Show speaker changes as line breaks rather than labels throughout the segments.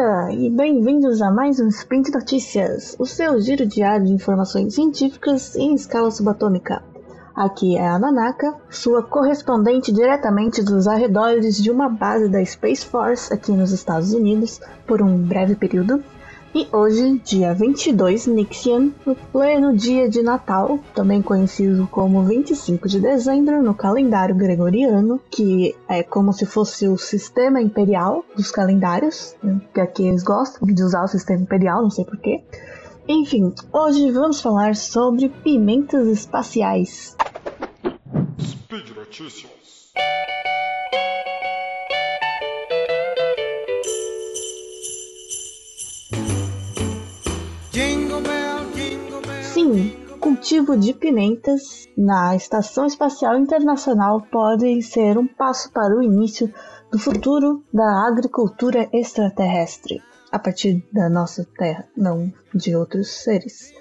dia e bem-vindos a mais um Sprint Notícias, o seu giro diário de informações científicas em escala subatômica. Aqui é a Nanaka, sua correspondente diretamente dos arredores de uma base da Space Force aqui nos Estados Unidos por um breve período. E hoje, dia 22 Nixian, no pleno dia de Natal, também conhecido como 25 de dezembro no calendário gregoriano, que é como se fosse o sistema imperial dos calendários, né? que aqui eles gostam de usar o sistema imperial, não sei porquê. Enfim, hoje vamos falar sobre pimentas espaciais. Speed Notícias. Cultivo de pimentas na Estação Espacial Internacional pode ser um passo para o início do futuro da agricultura extraterrestre, a partir da nossa Terra, não de outros seres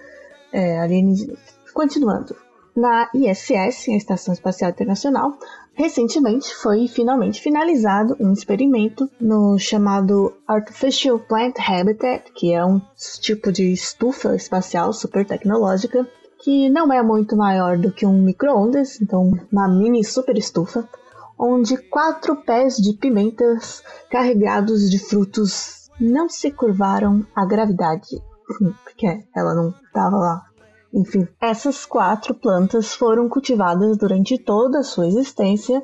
é, alienígenas. Continuando, na ISS, a Estação Espacial Internacional, recentemente foi finalmente finalizado um experimento no chamado Artificial Plant Habitat, que é um tipo de estufa espacial super tecnológica que não é muito maior do que um micro-ondas, então uma mini super estufa, onde quatro pés de pimentas carregados de frutos não se curvaram à gravidade, porque ela não estava lá enfim, essas quatro plantas foram cultivadas durante toda a sua existência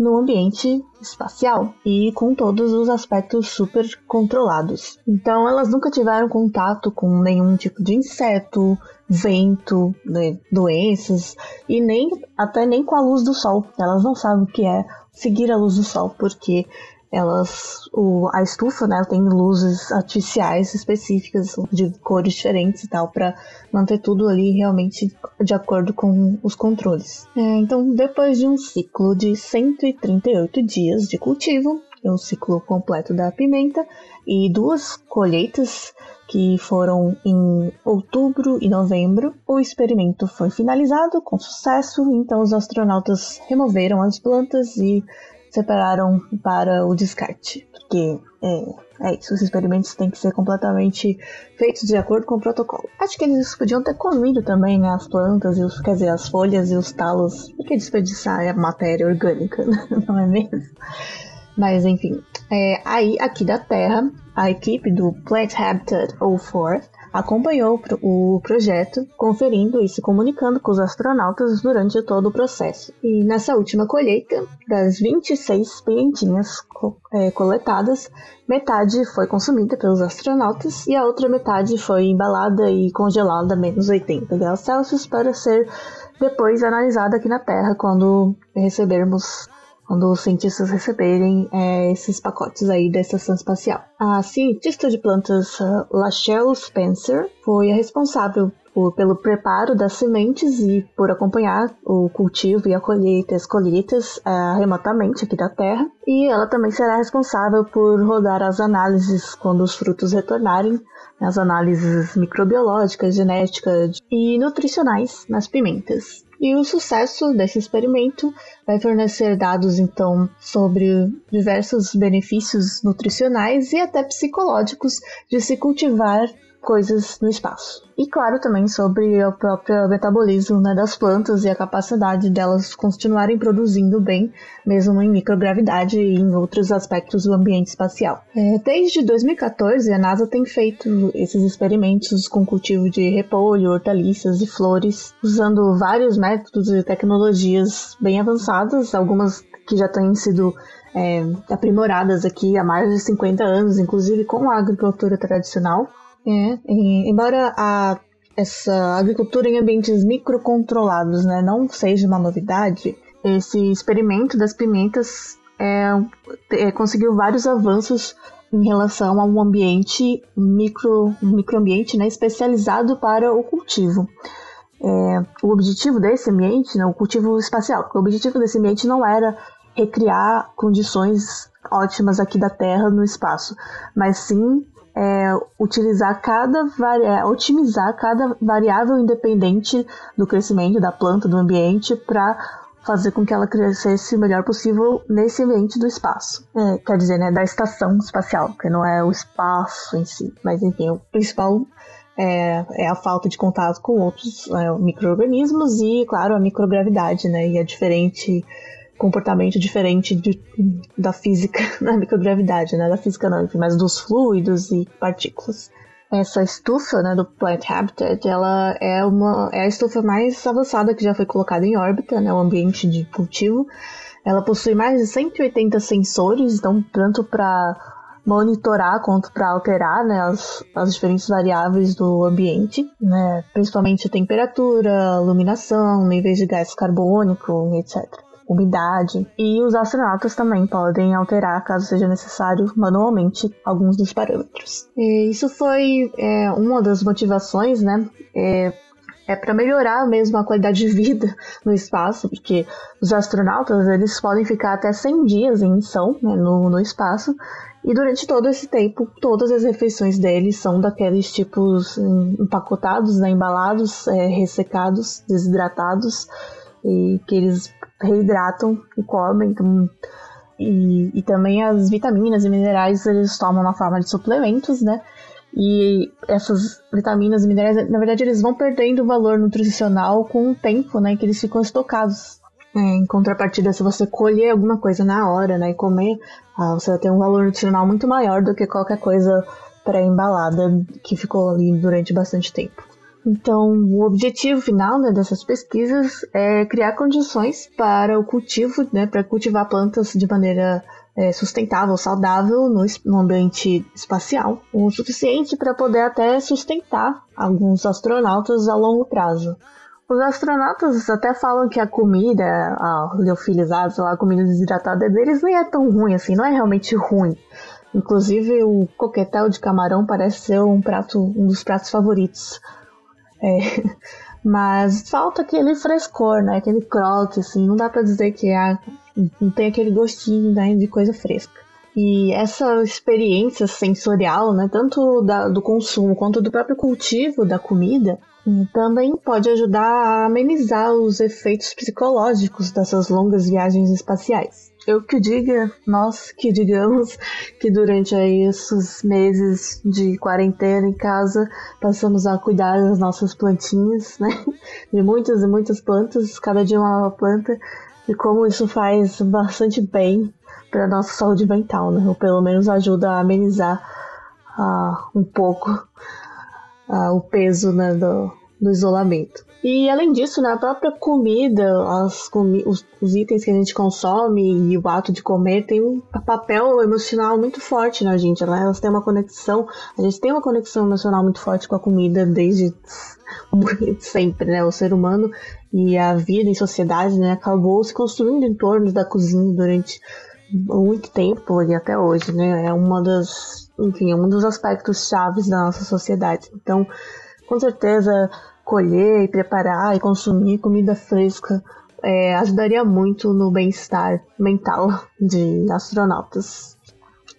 no ambiente espacial e com todos os aspectos super controlados. Então elas nunca tiveram contato com nenhum tipo de inseto, vento, né, doenças e nem até nem com a luz do sol. Elas não sabem o que é seguir a luz do sol porque elas o, a estufa né tem luzes artificiais específicas de cores diferentes e tal para manter tudo ali realmente de acordo com os controles é, então depois de um ciclo de 138 dias de cultivo é o ciclo completo da pimenta e duas colheitas que foram em outubro e novembro. O experimento foi finalizado com sucesso, então os astronautas removeram as plantas e separaram para o descarte, porque é, é isso, os experimentos têm que ser completamente feitos de acordo com o protocolo. Acho que eles podiam ter comido também né, as plantas, e os, quer dizer, as folhas e os talos, porque desperdiçar a matéria orgânica, não é mesmo? Mas enfim, é, aí aqui da Terra, a equipe do Plant Habitat 04 acompanhou o projeto, conferindo e se comunicando com os astronautas durante todo o processo. E nessa última colheita, das 26 pimentinhas é, coletadas, metade foi consumida pelos astronautas e a outra metade foi embalada e congelada a menos 80 graus Celsius para ser depois analisada aqui na Terra quando recebermos quando os cientistas receberem é, esses pacotes aí da estação espacial. A cientista de plantas Lachelle Spencer foi a responsável por, pelo preparo das sementes e por acompanhar o cultivo e a colheita, as colheitas uh, remotamente aqui da Terra. E ela também será responsável por rodar as análises quando os frutos retornarem, as análises microbiológicas, genéticas e nutricionais nas pimentas. E o sucesso desse experimento vai fornecer dados então sobre diversos benefícios nutricionais e até psicológicos de se cultivar coisas no espaço. E claro também sobre o próprio metabolismo né, das plantas e a capacidade delas continuarem produzindo bem, mesmo em microgravidade e em outros aspectos do ambiente espacial. É, desde 2014, a NASA tem feito esses experimentos com cultivo de repolho, hortaliças e flores, usando vários métodos e tecnologias bem avançadas, algumas que já têm sido é, aprimoradas aqui há mais de 50 anos, inclusive com a agricultura tradicional. É, embora a, essa agricultura em ambientes microcontrolados né, não seja uma novidade, esse experimento das pimentas é, é, conseguiu vários avanços em relação a um ambiente micro, um microambiente né, especializado para o cultivo. É, o objetivo desse ambiente, né, o cultivo espacial, o objetivo desse ambiente não era recriar condições ótimas aqui da Terra no espaço, mas sim é, utilizar cada é, otimizar cada variável independente do crescimento da planta, do ambiente, para fazer com que ela crescesse o melhor possível nesse ambiente do espaço. É, quer dizer, né, da estação espacial, que não é o espaço em si, mas enfim, o principal é, é a falta de contato com outros é, micro-organismos e, claro, a microgravidade, né, e a diferente comportamento diferente de, da física da microgravidade, né, da física não, mas dos fluidos e partículas. Essa estufa né, do Plant Habitat, ela é, uma, é a estufa mais avançada que já foi colocada em órbita, né, o ambiente de cultivo. Ela possui mais de 180 sensores, então tanto para monitorar quanto para alterar né, as, as diferentes variáveis do ambiente, né, principalmente temperatura, iluminação, níveis de gás carbônico, etc umidade, e os astronautas também podem alterar, caso seja necessário, manualmente alguns dos parâmetros. E isso foi é, uma das motivações, né? É, é para melhorar mesmo a qualidade de vida no espaço, porque os astronautas eles podem ficar até 100 dias em missão né, no, no espaço, e durante todo esse tempo, todas as refeições deles são daqueles tipos empacotados, né, embalados, é, ressecados, desidratados, e que eles reidratam e comem. Então, e, e também as vitaminas e minerais eles tomam na forma de suplementos, né? E essas vitaminas e minerais, na verdade, eles vão perdendo valor nutricional com o tempo, né? Que eles ficam estocados. É, em contrapartida, se você colher alguma coisa na hora, né? E comer, ah, você vai ter um valor nutricional muito maior do que qualquer coisa pré-embalada que ficou ali durante bastante tempo. Então, o objetivo final né, dessas pesquisas é criar condições para o cultivo, né, para cultivar plantas de maneira é, sustentável, saudável no, no, ambiente espacial, o suficiente para poder até sustentar alguns astronautas a longo prazo. Os astronautas até falam que a comida, a liofilizada, a comida desidratada deles nem é tão ruim assim, não é realmente ruim. Inclusive o coquetel de camarão parece ser um prato, um dos pratos favoritos é, mas falta aquele frescor, né? Aquele croque, assim. Não dá para dizer que é, não tem aquele gostinho né, de coisa fresca. E essa experiência sensorial, né, tanto da, do consumo quanto do próprio cultivo da comida, também pode ajudar a amenizar os efeitos psicológicos dessas longas viagens espaciais eu que diga, nós que digamos que durante aí esses meses de quarentena em casa passamos a cuidar das nossas plantinhas, né? De muitas e muitas plantas, cada dia uma nova planta, e como isso faz bastante bem para nossa saúde mental, né? Ou pelo menos ajuda a amenizar uh, um pouco uh, o peso né, do, do isolamento. E além disso, na própria comida, comi os, os, itens que a gente consome e o ato de comer tem um papel emocional muito forte na gente. Né? Elas têm uma conexão, a gente tem uma conexão emocional muito forte com a comida desde sempre, né? O ser humano e a vida em sociedade, né, acabou se construindo em torno da cozinha durante muito tempo e até hoje, né? É uma das, enfim, é um dos aspectos chaves da nossa sociedade. Então, com certeza colher e preparar e consumir comida fresca é, ajudaria muito no bem-estar mental de astronautos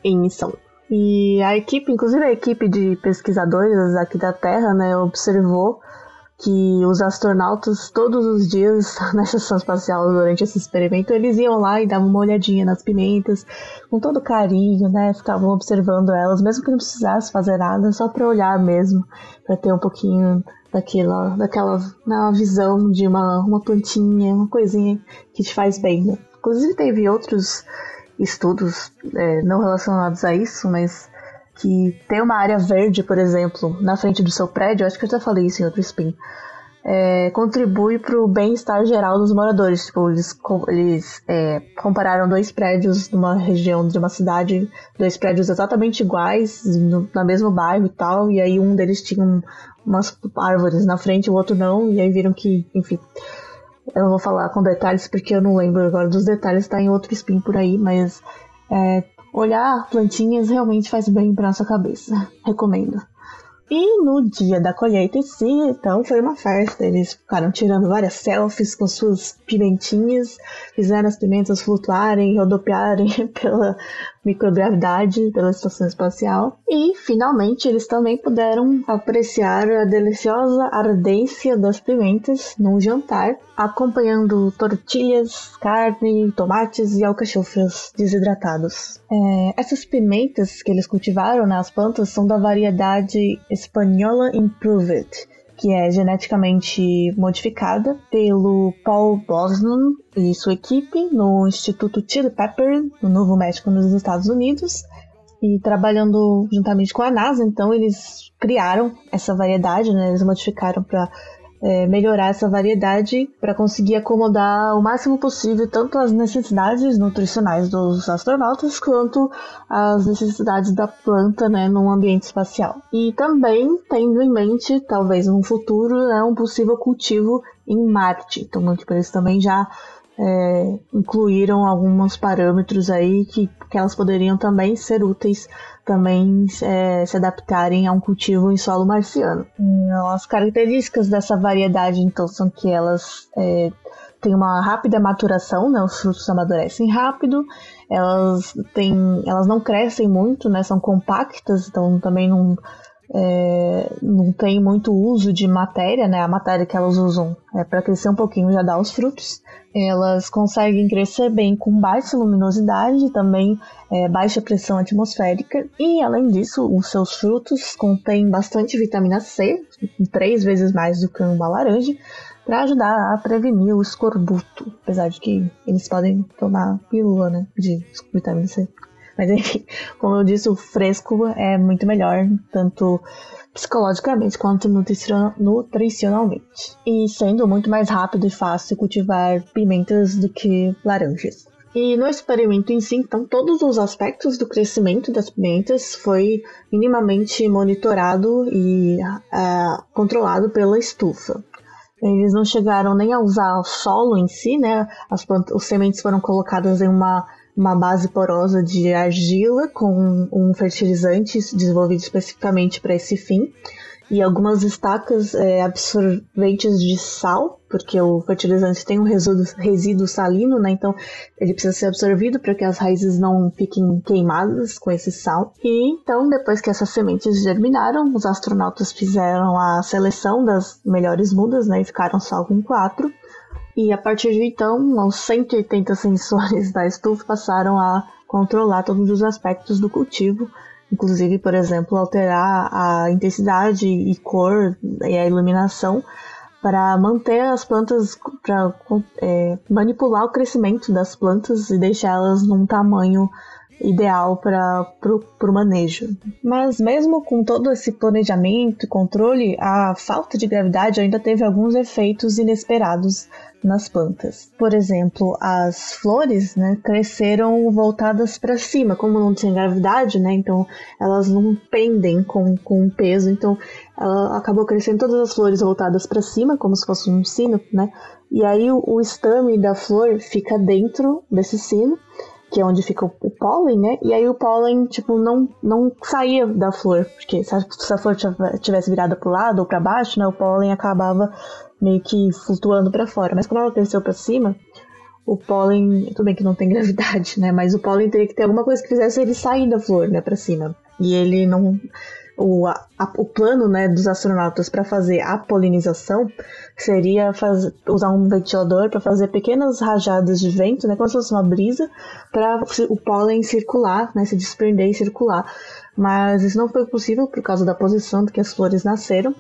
em missão. E a equipe, inclusive a equipe de pesquisadores aqui da Terra, né, observou que os astronautas todos os dias na estação espacial durante esse experimento eles iam lá e davam uma olhadinha nas pimentas com todo carinho, né? Ficavam observando elas, mesmo que não precisasse fazer nada, só para olhar mesmo, para ter um pouquinho daquela, daquela na visão de uma, uma plantinha, uma coisinha que te faz bem. Né? Inclusive teve outros estudos é, não relacionados a isso, mas que tem uma área verde, por exemplo, na frente do seu prédio, acho que eu já falei isso em outro spin, é, contribui para o bem-estar geral dos moradores. Tipo, eles, eles é, compararam dois prédios numa região de uma cidade, dois prédios exatamente iguais, no, no mesmo bairro e tal, e aí um deles tinha um, umas árvores na frente, o outro não, e aí viram que, enfim. Eu não vou falar com detalhes porque eu não lembro agora dos detalhes, tá em outro spin por aí, mas é, olhar plantinhas realmente faz bem para nossa cabeça. Recomendo. E no dia da colheita em si, então foi uma festa. Eles ficaram tirando várias selfies com suas pimentinhas, fizeram as pimentas flutuarem, rodopiarem pela, microgravidade pela estação espacial. E, finalmente, eles também puderam apreciar a deliciosa ardência das pimentas num jantar, acompanhando tortilhas, carne, tomates e alcachofras desidratados. É, essas pimentas que eles cultivaram nas né, plantas são da variedade Espanhola Improved, que é geneticamente modificada pelo Paul Bosman e sua equipe no Instituto Chili Pepper, no Novo México, nos Estados Unidos. E trabalhando juntamente com a NASA, então eles criaram essa variedade, né? Eles modificaram para é, melhorar essa variedade para conseguir acomodar o máximo possível tanto as necessidades nutricionais dos astronautas quanto as necessidades da planta né, num ambiente espacial. E também tendo em mente, talvez no futuro, né, um possível cultivo em Marte. Então, tipo, eles também já é, incluíram alguns parâmetros aí que, que elas poderiam também ser úteis também é, se adaptarem a um cultivo em solo marciano. As características dessa variedade, então, são que elas é, têm uma rápida maturação, né, os frutos amadurecem rápido, elas, têm, elas não crescem muito, né, são compactas, então também não é, não tem muito uso de matéria, né? A matéria que elas usam é para crescer um pouquinho já dá os frutos. Elas conseguem crescer bem com baixa luminosidade, também é, baixa pressão atmosférica e, além disso, os seus frutos contêm bastante vitamina C, três vezes mais do que uma laranja, para ajudar a prevenir o escorbuto, apesar de que eles podem tomar pílula, né, de vitamina C. Mas enfim, como eu disse, o fresco é muito melhor, tanto psicologicamente quanto nutricionalmente. E sendo muito mais rápido e fácil cultivar pimentas do que laranjas. E no experimento em si, então, todos os aspectos do crescimento das pimentas foi minimamente monitorado e uh, controlado pela estufa. Eles não chegaram nem a usar o solo em si, né? As os sementes foram colocadas em uma uma base porosa de argila com um fertilizante desenvolvido especificamente para esse fim e algumas estacas é, absorventes de sal, porque o fertilizante tem um resíduo, resíduo salino, né? Então ele precisa ser absorvido para que as raízes não fiquem queimadas com esse sal. E então, depois que essas sementes germinaram, os astronautas fizeram a seleção das melhores mudas, né? E ficaram só com quatro. E a partir de então, os 180 sensores da estufa passaram a controlar todos os aspectos do cultivo, inclusive, por exemplo, alterar a intensidade e cor e a iluminação para manter as plantas, para é, manipular o crescimento das plantas e deixá-las num tamanho ideal para o manejo. Mas mesmo com todo esse planejamento e controle, a falta de gravidade ainda teve alguns efeitos inesperados nas plantas. Por exemplo, as flores, né, cresceram voltadas para cima, como não tinha gravidade, né, então elas não pendem com, com peso, então ela acabou crescendo todas as flores voltadas para cima, como se fosse um sino, né, e aí o, o estame da flor fica dentro desse sino que é onde fica o, pólen, né? E aí o pólen, tipo, não, não saía da flor, porque se a, se a flor tivesse virada pro lado ou para baixo, né, o pólen acabava meio que flutuando para fora. Mas quando ela cresceu para cima, o pólen, tudo bem que não tem gravidade, né? Mas o pólen teria que ter alguma coisa que fizesse ele sair da flor, né, para cima. E ele não o, a, o plano né, dos astronautas para fazer a polinização seria usar um ventilador para fazer pequenas rajadas de vento, né, como se fosse uma brisa, para o pólen circular, né, se desprender e circular. Mas isso não foi possível por causa da posição que as flores nasceram.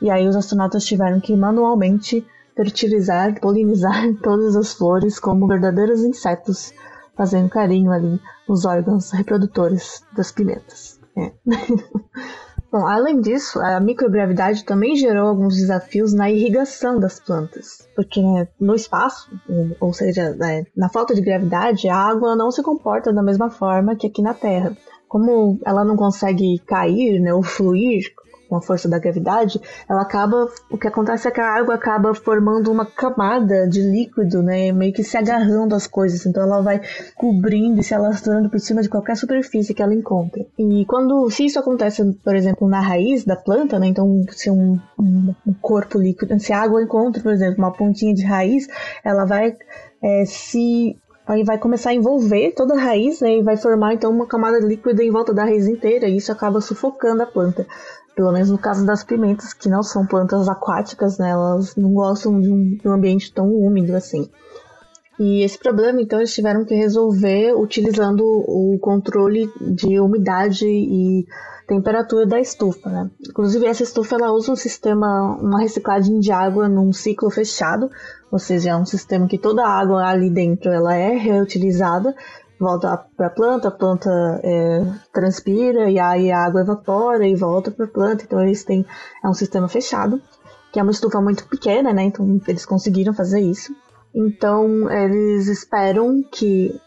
E aí os astronautas tiveram que manualmente fertilizar, polinizar todas as flores como verdadeiros insetos, fazendo carinho ali nos órgãos reprodutores das pimentas. Bom, além disso, a microgravidade também gerou alguns desafios na irrigação das plantas, porque né, no espaço, ou seja, né, na falta de gravidade, a água não se comporta da mesma forma que aqui na Terra. Como ela não consegue cair né, ou fluir com a força da gravidade, ela acaba. O que acontece é que a água acaba formando uma camada de líquido, né? Meio que se agarrando às coisas. Então ela vai cobrindo e se alastrando por cima de qualquer superfície que ela encontre. E quando. Se isso acontece, por exemplo, na raiz da planta, né? Então, se um, um corpo líquido. Se a água encontra, por exemplo, uma pontinha de raiz, ela vai é, se aí vai começar a envolver toda a raiz, né? E vai formar então uma camada líquida em volta da raiz inteira, e isso acaba sufocando a planta. Pelo menos no caso das pimentas, que não são plantas aquáticas, né? Elas não gostam de um, de um ambiente tão úmido assim. E esse problema, então, eles tiveram que resolver utilizando o controle de umidade e temperatura da estufa, né? Inclusive, essa estufa ela usa um sistema, uma reciclagem de água num ciclo fechado, ou seja, é um sistema que toda a água ali dentro ela é reutilizada, volta para a planta, a planta é, transpira e aí a água evapora e volta para a planta. Então, eles têm é um sistema fechado, que é uma estufa muito pequena, né? Então, eles conseguiram fazer isso. Então, eles esperam que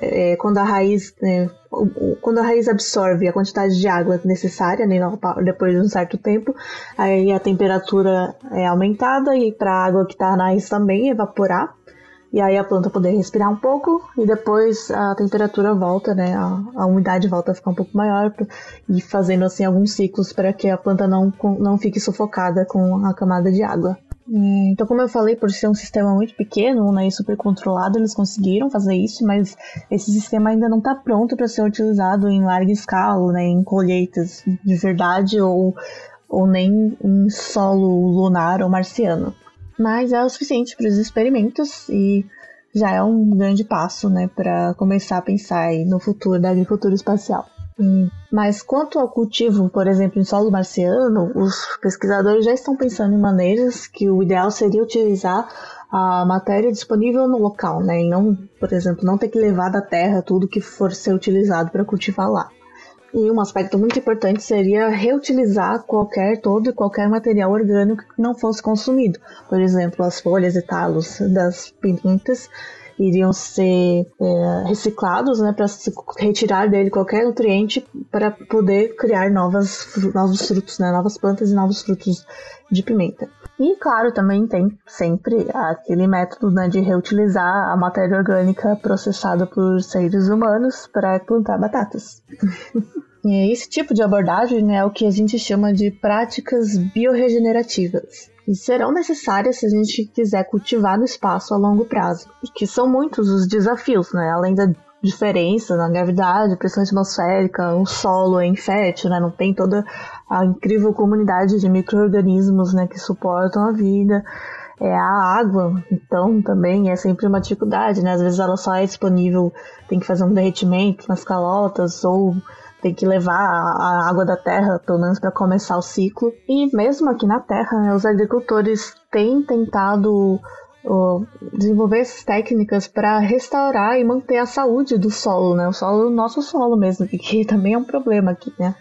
é, quando a raiz né, quando a raiz absorve a quantidade de água necessária né, depois de um certo tempo aí a temperatura é aumentada e para a água que está na raiz também evaporar e aí a planta poder respirar um pouco e depois a temperatura volta né a, a umidade volta a ficar um pouco maior e fazendo assim alguns ciclos para que a planta não não fique sufocada com a camada de água então, como eu falei, por ser um sistema muito pequeno né, e super controlado, eles conseguiram fazer isso, mas esse sistema ainda não está pronto para ser utilizado em larga escala, né, em colheitas de verdade ou, ou nem em solo lunar ou marciano. Mas é o suficiente para os experimentos e já é um grande passo né, para começar a pensar no futuro da agricultura espacial. Mas quanto ao cultivo, por exemplo, em solo marciano, os pesquisadores já estão pensando em maneiras que o ideal seria utilizar a matéria disponível no local, né? E não, por exemplo, não ter que levar da terra tudo que for ser utilizado para cultivar lá. E um aspecto muito importante seria reutilizar qualquer, todo e qualquer material orgânico que não fosse consumido. Por exemplo, as folhas e talos das pimenta iriam ser é, reciclados, né, para retirar dele qualquer nutriente para poder criar novas, novos frutos, né, novas plantas e novos frutos de pimenta. E claro, também tem sempre aquele método né, de reutilizar a matéria orgânica processada por seres humanos para plantar batatas. e esse tipo de abordagem né, é o que a gente chama de práticas bioregenerativas e serão necessárias se a gente quiser cultivar no espaço a longo prazo. E que são muitos os desafios, né? Além da diferença na gravidade, pressão atmosférica, o solo é infértil, né? Não tem toda a incrível comunidade de micro-organismos né, que suportam a vida. É a água, então também é sempre uma dificuldade, né? Às vezes ela só é disponível, tem que fazer um derretimento nas calotas ou tem que levar a água da terra, pelo menos para começar o ciclo. E mesmo aqui na terra, né, os agricultores têm tentado desenvolver essas técnicas para restaurar e manter a saúde do solo, né? O solo, o nosso solo mesmo, que também é um problema aqui, né?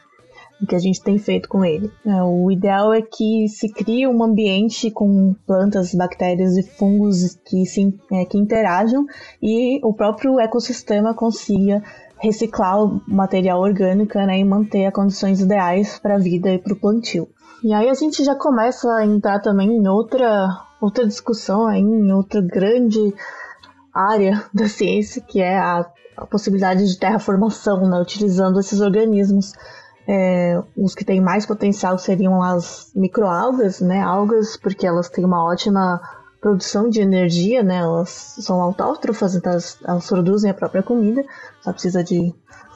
O que a gente tem feito com ele. É, o ideal é que se crie um ambiente com plantas, bactérias e fungos que, se, é, que interajam e o próprio ecossistema consiga reciclar o material orgânico né, e manter as condições ideais para a vida e para o plantio. E aí a gente já começa a entrar também em outra, outra discussão, aí, em outra grande área da ciência, que é a, a possibilidade de terraformação, né, utilizando esses organismos. É, os que têm mais potencial seriam as microalgas, né, algas, porque elas têm uma ótima produção de energia, né? Elas são autótrofas, então elas, elas produzem a própria comida, só precisa de,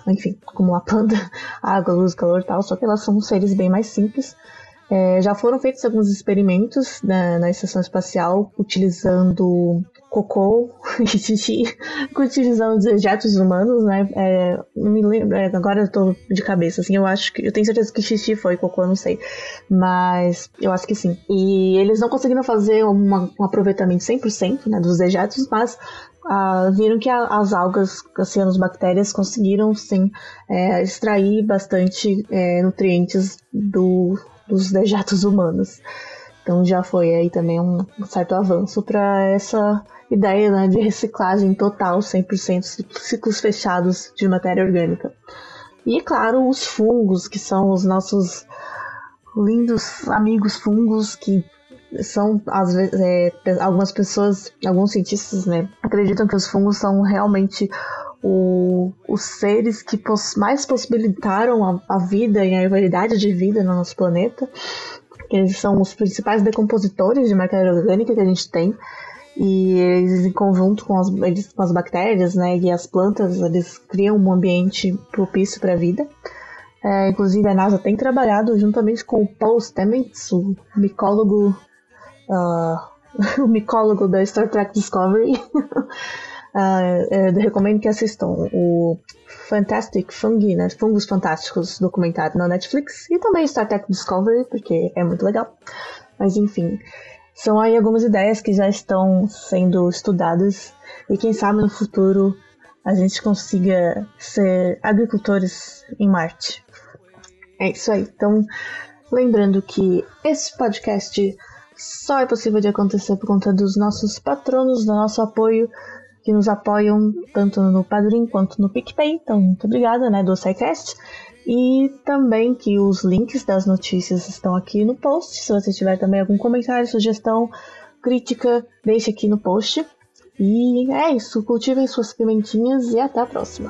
enfim, como a planta, água, luz, calor e tal, só que elas são seres bem mais simples. É, já foram feitos alguns experimentos na, na estação espacial utilizando cocô e xixi, utilizando dejetos humanos, né? É, não me lembro, é, agora eu tô de cabeça, assim, eu acho que. Eu tenho certeza que xixi foi cocô, eu não sei. Mas eu acho que sim. E eles não conseguiram fazer uma, um aproveitamento 100% né, dos dejetos, mas ah, viram que a, as algas, assim, as bactérias conseguiram sim é, extrair bastante é, nutrientes do, dos dejetos humanos. Então já foi aí também um certo avanço para essa ideia né, de reciclagem total, 100% ciclos fechados de matéria orgânica. E claro, os fungos, que são os nossos lindos amigos fungos que são às vezes é, algumas pessoas, alguns cientistas, né, acreditam que os fungos são realmente o, os seres que pos, mais possibilitaram a, a, vida e a variedade de vida no nosso planeta. Eles são os principais decompositores de matéria orgânica que a gente tem. E eles, em conjunto com as, eles, com as bactérias né, e as plantas, eles criam um ambiente propício para a vida. É, inclusive, a NASA tem trabalhado juntamente com o Paul Stamets, o micólogo, uh, o micólogo da Star Trek Discovery. uh, eu recomendo que assistam o Fantastic Fungi, né, Fungos Fantásticos documentário na Netflix e também Star Trek Discovery, porque é muito legal. Mas enfim, são aí algumas ideias que já estão sendo estudadas e quem sabe no futuro a gente consiga ser agricultores em Marte. É isso aí. Então, lembrando que esse podcast só é possível de acontecer por conta dos nossos patronos, do nosso apoio, que nos apoiam tanto no Padrim quanto no PicPay. Então, muito obrigada, né, do SciCast. E também que os links das notícias estão aqui no post. Se você tiver também algum comentário, sugestão, crítica, deixe aqui no post. E é isso. Cultivem suas pimentinhas e até a próxima.